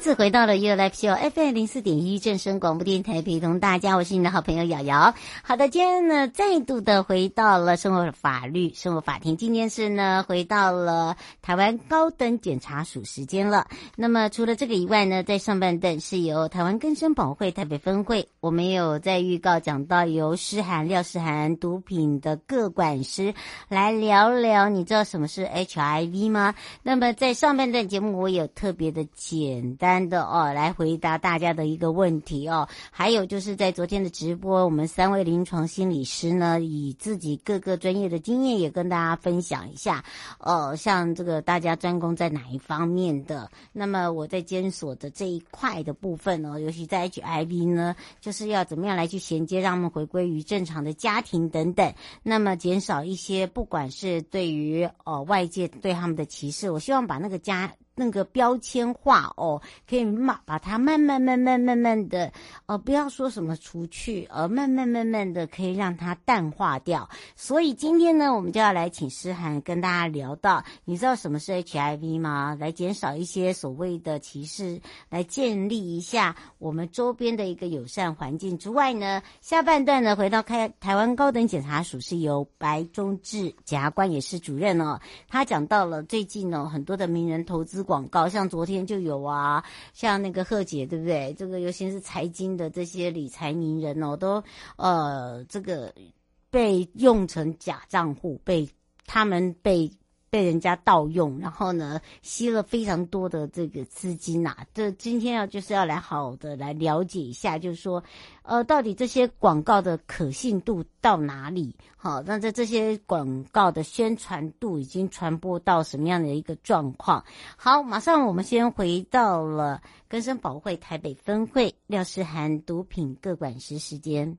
次回到了 You Life Show FM 零四点一正声广播电台，陪同大家，我是你的好朋友瑶瑶。好的，今天呢，再度的回到了生活法律生活法庭。今天是呢，回到了台湾高等检察署时间了。那么除了这个以外呢，在上半段是由台湾根生保会台北分会，我们有在预告讲到由诗涵廖诗涵毒品的各管师来聊聊，你知道什么是 HIV 吗？那么在上半段节目，我有特别的简。单的哦，来回答大家的一个问题哦。还有就是在昨天的直播，我们三位临床心理师呢，以自己各个专业的经验也跟大家分享一下。哦，像这个大家专攻在哪一方面的？那么我在监所的这一块的部分呢，尤其在 HIV 呢，就是要怎么样来去衔接，让他们回归于正常的家庭等等。那么减少一些不管是对于哦外界对他们的歧视，我希望把那个家。那个标签化哦，可以慢把它慢慢慢慢慢慢的，呃，不要说什么除去，而慢慢慢慢的可以让它淡化掉。所以今天呢，我们就要来请诗涵跟大家聊到，你知道什么是 HIV 吗？来减少一些所谓的歧视，来建立一下我们周边的一个友善环境之外呢，下半段呢，回到开台湾高等检察署是由白忠志检察官也是主任哦，他讲到了最近呢，很多的名人投资。广告像昨天就有啊，像那个贺姐，对不对？这个尤其是财经的这些理财名人哦，都呃这个被用成假账户，被他们被。被人家盗用，然后呢，吸了非常多的这个资金呐、啊。这今天要就是要来好的来了解一下，就是说，呃，到底这些广告的可信度到哪里？好，那在这些广告的宣传度已经传播到什么样的一个状况？好，马上我们先回到了根生保会台北分会廖诗涵毒品各管师时间。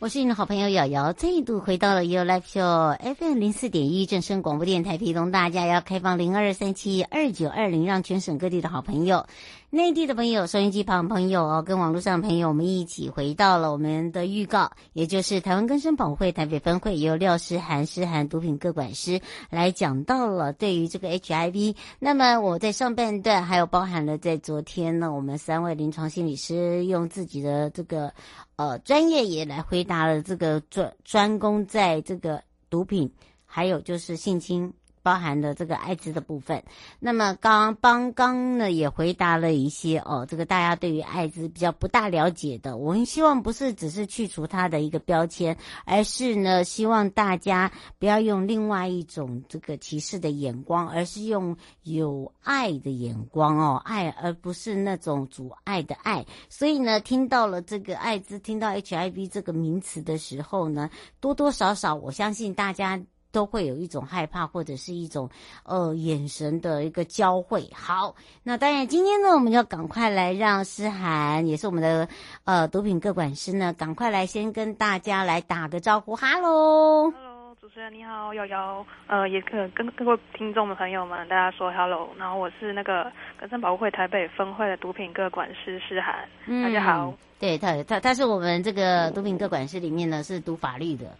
我是你的好朋友瑶瑶，再度回到了 You Live Show FM 零四点一正声广播电台，陪同大家要开放零二三七二九二零，让全省各地的好朋友内地的朋友、收音机旁朋友哦，跟网络上的朋友，我们一起回到了我们的预告，也就是台湾更生保会台北分会由廖诗涵、诗涵毒品各管师来讲到了对于这个 HIV。那么我在上半段还有包含了在昨天呢，我们三位临床心理师用自己的这个呃专业也来回答了这个专专攻在这个毒品，还有就是性侵。包含的这个艾滋的部分，那么刚刚刚呢也回答了一些哦，这个大家对于艾滋比较不大了解的，我们希望不是只是去除它的一个标签，而是呢希望大家不要用另外一种这个歧视的眼光，而是用有爱的眼光哦，爱而不是那种阻碍的爱。所以呢，听到了这个艾滋，听到 HIV 这个名词的时候呢，多多少少我相信大家。都会有一种害怕，或者是一种呃眼神的一个交汇。好，那当然今天呢，我们就赶快来让诗涵，也是我们的呃毒品各管师呢，赶快来先跟大家来打个招呼。哈喽。主持人你好，瑶瑶，呃，也可跟各位听众的朋友们大家说 hello，然后我是那个更生保护会台北分会的毒品各管师诗涵，嗯，大家好。对他，他他是我们这个毒品各管师里面呢是读法律的，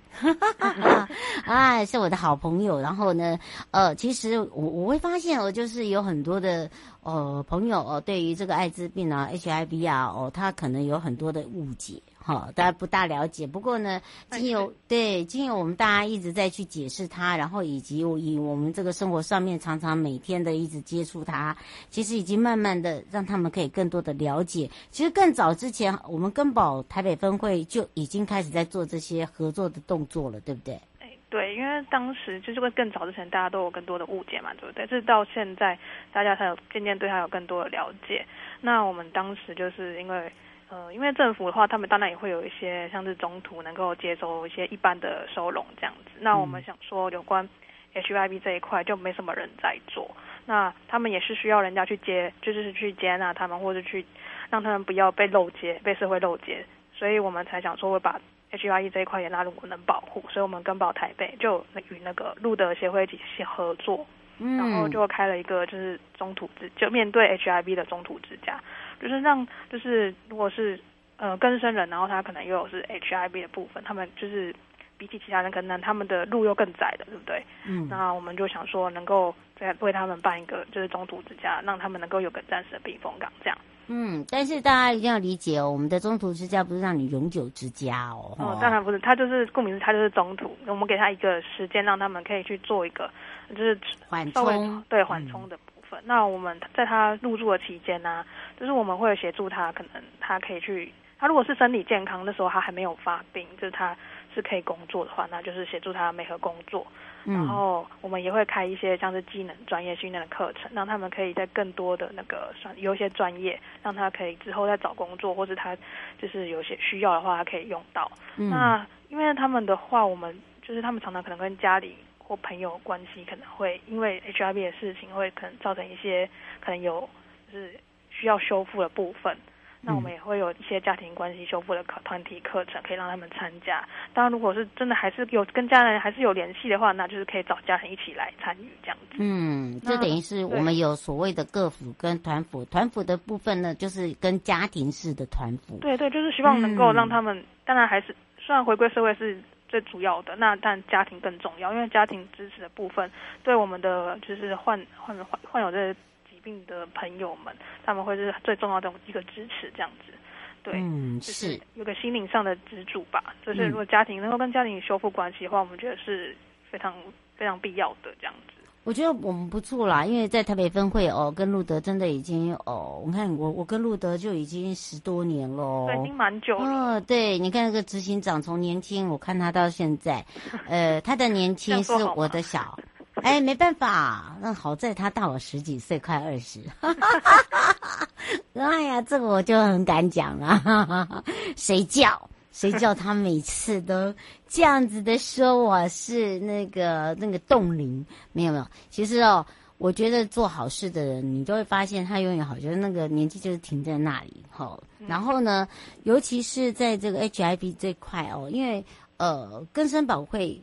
啊，是我的好朋友。然后呢，呃，其实我我会发现哦，就是有很多的呃朋友哦，对于这个艾滋病啊、HIV 啊，哦，他可能有很多的误解。好，大家不大了解。不过呢，经由对经由我们大家一直在去解释它，然后以及以我们这个生活上面常常每天的一直接触它，其实已经慢慢的让他们可以更多的了解。其实更早之前，我们根宝台北分会就已经开始在做这些合作的动作了，对不对？哎，对，因为当时就是会更早之前，大家都有更多的误解嘛，对不对？这到现在，大家才有渐渐对他有更多的了解。那我们当时就是因为。呃，因为政府的话，他们当然也会有一些像是中途能够接收一些一般的收容这样子。那我们想说，有关 HIV 这一块就没什么人在做，那他们也是需要人家去接，就是去接纳他们，或者去让他们不要被漏接，被社会漏接。所以我们才想说会把 HIV 这一块也纳入我们的保护。所以我们跟保台北就与那个路德协会一起合作，然后就开了一个就是中途之，就面对 HIV 的中途之家。就是让，就是如果是呃更生人，然后他可能又有是 HIV 的部分，他们就是比起其他人，可能他们的路又更窄的，对不对？嗯。那我们就想说，能够再为他们办一个就是中途之家，让他们能够有个暂时的避风港，这样。嗯，但是大家一定要理解哦，我们的中途之家不是让你永久之家哦。哦，当然不是，他就是顾名思，他就是中途。我们给他一个时间，让他们可以去做一个就是缓冲，对缓冲的。嗯那我们在他入住的期间呢、啊，就是我们会协助他，可能他可以去，他如果是身体健康那时候，他还没有发病，就是他是可以工作的话，那就是协助他媒合工作。嗯、然后我们也会开一些像是技能专业训练的课程，让他们可以在更多的那个有一些专业，让他可以之后再找工作，或者他就是有些需要的话，他可以用到。嗯、那因为他们的话，我们就是他们常常可能跟家里。或朋友关系可能会因为 HIV 的事情，会可能造成一些可能有就是需要修复的部分。那我们也会有一些家庭关系修复的课团体课程，可以让他们参加。当然，如果是真的还是有跟家人还是有联系的话，那就是可以找家人一起来参与这样子。嗯，这等于是我们有所谓的个辅跟团辅，团辅的部分呢，就是跟家庭式的团辅。对对，就是希望能够让他们，嗯、当然还是虽然回归社会是。最主要的那，但家庭更重要，因为家庭支持的部分，对我们的就是患患患患有这个疾病的朋友们，他们会是最重要的一个支持，这样子，对，嗯，就是有个心灵上的支柱吧。就是如果家庭能够跟家庭修复关系的话，我们觉得是非常非常必要的这样子。我觉得我们不错啦，因为在台北分会哦，跟路德真的已经哦，我看我我跟路德就已经十多年了，对，已经蛮久了。哦，对，你看那个执行长从年轻，我看他到现在，呃，他的年轻是我的小，哎，没办法，那好在他大我十几岁，快二十。哎呀，这个我就很敢讲了，谁叫？谁叫他每次都这样子的说我是那个那个冻龄？没有没有，其实哦，我觉得做好事的人，你都会发现他永远好，就是那个年纪就是停在那里哈。然后呢，尤其是在这个 HIV 这块哦，因为呃，根生保会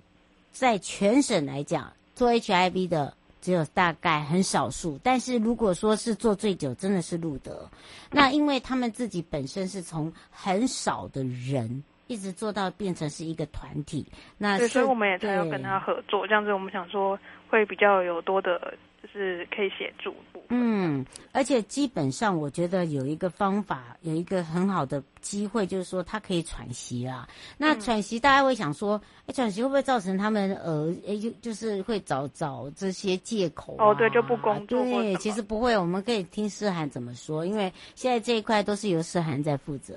在全省来讲做 HIV 的只有大概很少数，但是如果说是做最久，真的是路德。那因为他们自己本身是从很少的人一直做到变成是一个团体，那所以我们也才要跟他合作，这样子我们想说会比较有多的。就是可以协助，嗯，而且基本上我觉得有一个方法，有一个很好的机会，就是说他可以喘息啊。那喘息，大家会想说，哎、嗯，喘息会不会造成他们呃，哎，就就是会找找这些借口、啊？哦，对，就不工作。对，其实不会，我们可以听诗涵怎么说，因为现在这一块都是由诗涵在负责。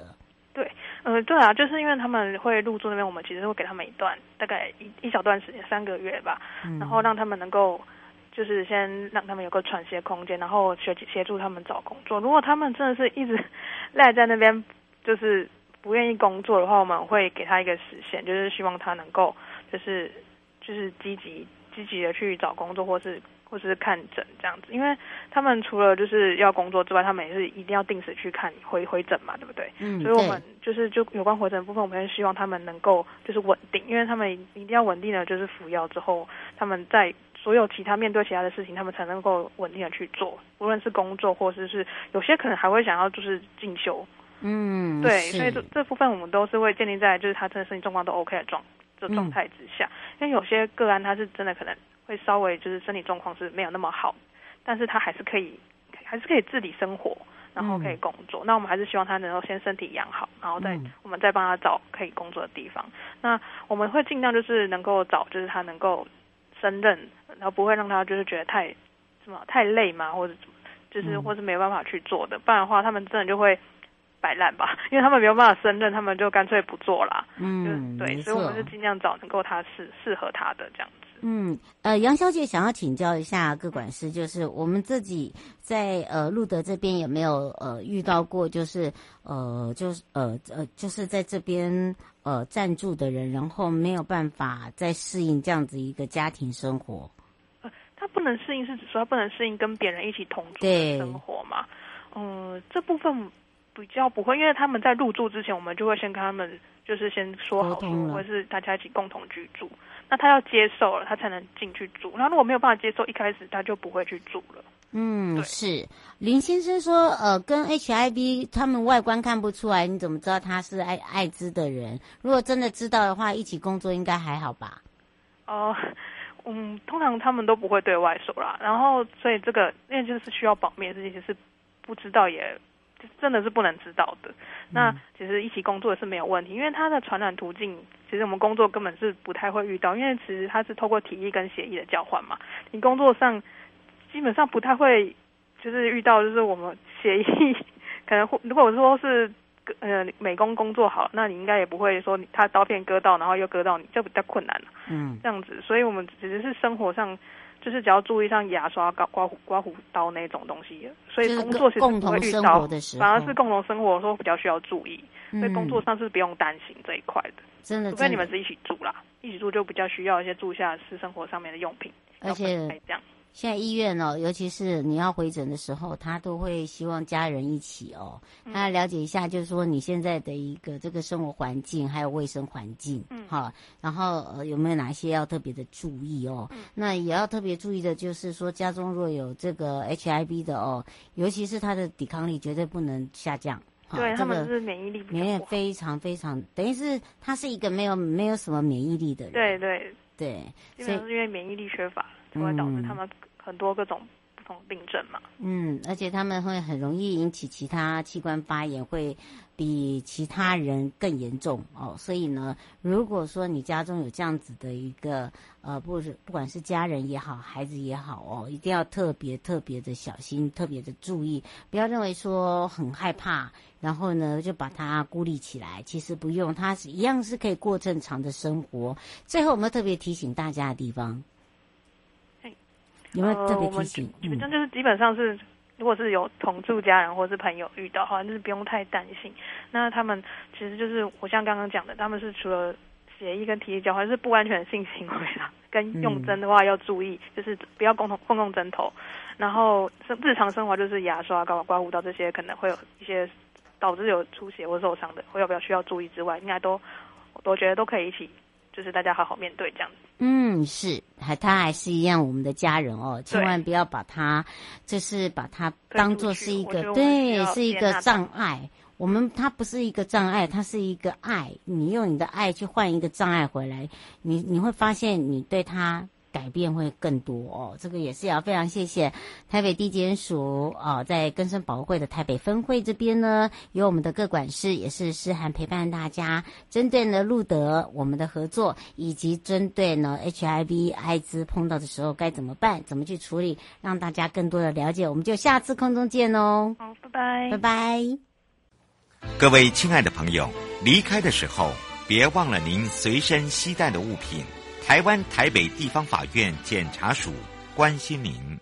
对，呃，对啊，就是因为他们会入住那边，我们其实会给他们一段大概一一小段时间，三个月吧，嗯、然后让他们能够。就是先让他们有个喘息的空间，然后协协助他们找工作。如果他们真的是一直赖在那边，就是不愿意工作的话，我们会给他一个时限，就是希望他能够就是就是积极积极的去找工作，或是或是看诊这样子。因为他们除了就是要工作之外，他们也是一定要定时去看回回诊嘛，对不对？嗯。所以我们就是就有关回诊的部分，我们也希望他们能够就是稳定，因为他们一定要稳定的，就是服药之后，他们在。所有其他面对其他的事情，他们才能够稳定的去做，无论是工作，或者是有些可能还会想要就是进修，嗯，对，所以这这部分我们都是会建立在就是他真的身体状况都 OK 的状这状态之下，嗯，因为有些个案他是真的可能会稍微就是身体状况是没有那么好，但是他还是可以还是可以自理生活，然后可以工作，嗯，那我们还是希望他能够先身体养好，然后再我们再帮他找可以工作的地方，那我们会尽量就是能够找就是他能够。胜任，然后不会让他就是觉得太什么太累嘛，或者怎么，就是、嗯、或是没有办法去做的，不然的话他们真的就会摆烂吧，因为他们没有办法胜任，他们就干脆不做啦。嗯，对，所以我们就尽量找能够他适适合他的这样子。嗯，呃，杨小姐想要请教一下各管师，就是我们自己在呃路德这边有没有呃遇到过，就是呃就是呃呃就是在这边。呃，暂住的人，然后没有办法再适应这样子一个家庭生活。不能适应，是指说他不能适应跟别人一起同住的生活嘛？嗯、呃，这部分比较不会，因为他们在入住之前，我们就会先跟他们就是先说好说，或者是大家一起共同居住。那他要接受了，他才能进去住。那如果没有办法接受，一开始他就不会去住了。嗯，是林先生说，呃，跟 HIV 他们外观看不出来，你怎么知道他是艾艾滋的人？如果真的知道的话，一起工作应该还好吧？哦、呃，嗯，通常他们都不会对外说啦。然后，所以这个因为就是需要保密的事情，其实是不知道也真的是不能知道的。那其实一起工作也是没有问题，因为它的传染途径，其实我们工作根本是不太会遇到，因为其实它是透过体液跟血液的交换嘛。你工作上。基本上不太会，就是遇到就是我们协议，可能会如果说是呃美工工作好，那你应该也不会说他刀片割到，然后又割到你，这比较困难嗯，这样子，所以我们只是生活上就是只要注意上牙刷、刮刮胡、刮胡刀那种东西，所以工作其实不会遇到，反而是共同生活的时候比较需要注意，所以工作上是不用担心这一块的。真的，除非你们是一起住啦，一起住就比较需要一些住下私生活上面的用品，而且这样。现在医院哦，尤其是你要回诊的时候，他都会希望家人一起哦，他了解一下，就是说你现在的一个这个生活环境，还有卫生环境，嗯，好，然后呃有没有哪些要特别的注意哦？嗯，那也要特别注意的就是说，家中若有这个 HIV 的哦，尤其是他的抵抗力绝对不能下降，对，他们是免疫力免疫非常非常，等于是他是一个没有没有什么免疫力的人，对对对，基本上是因为免疫力缺乏才会导致他们。很多各种不同病症嘛，嗯，而且他们会很容易引起其他器官发炎，会比其他人更严重哦。所以呢，如果说你家中有这样子的一个呃，不是不管是家人也好，孩子也好哦，一定要特别特别的小心，特别的注意，不要认为说很害怕，然后呢就把它孤立起来。其实不用，它是一样是可以过正常的生活。最后，我们特别提醒大家的地方。有没有特别提醒？呃、我们基本上就是基本上是，如果是有同住家人或是朋友遇到，好像就是不用太担心。那他们其实就是我像刚刚讲的，他们是除了协议跟体液交换是不安全性行为啦，跟用针的话要注意，就是不要共同共用针头。然后生日常生活就是牙刷、刮刮胡刀这些可能会有一些导致有出血或受伤的，或要不要需要注意之外，应该都我觉得都可以一起。就是大家好好面对这样子。嗯，是，还他还是一样我们的家人哦，千万不要把他，就是把他当做是一个，对，是一个障碍。我们他不是一个障碍，他是一个爱。你用你的爱去换一个障碍回来，你你会发现你对他。改变会更多哦，这个也是要非常谢谢台北地检署哦，在根生保护会的台北分会这边呢，有我们的各管事也是诗涵陪伴大家，针对呢路德我们的合作，以及针对呢 HIV 艾滋碰到的时候该怎么办，怎么去处理，让大家更多的了解。我们就下次空中见哦，好，拜拜，拜拜。各位亲爱的朋友，离开的时候别忘了您随身携带的物品。台湾台北地方法院检察署关心您。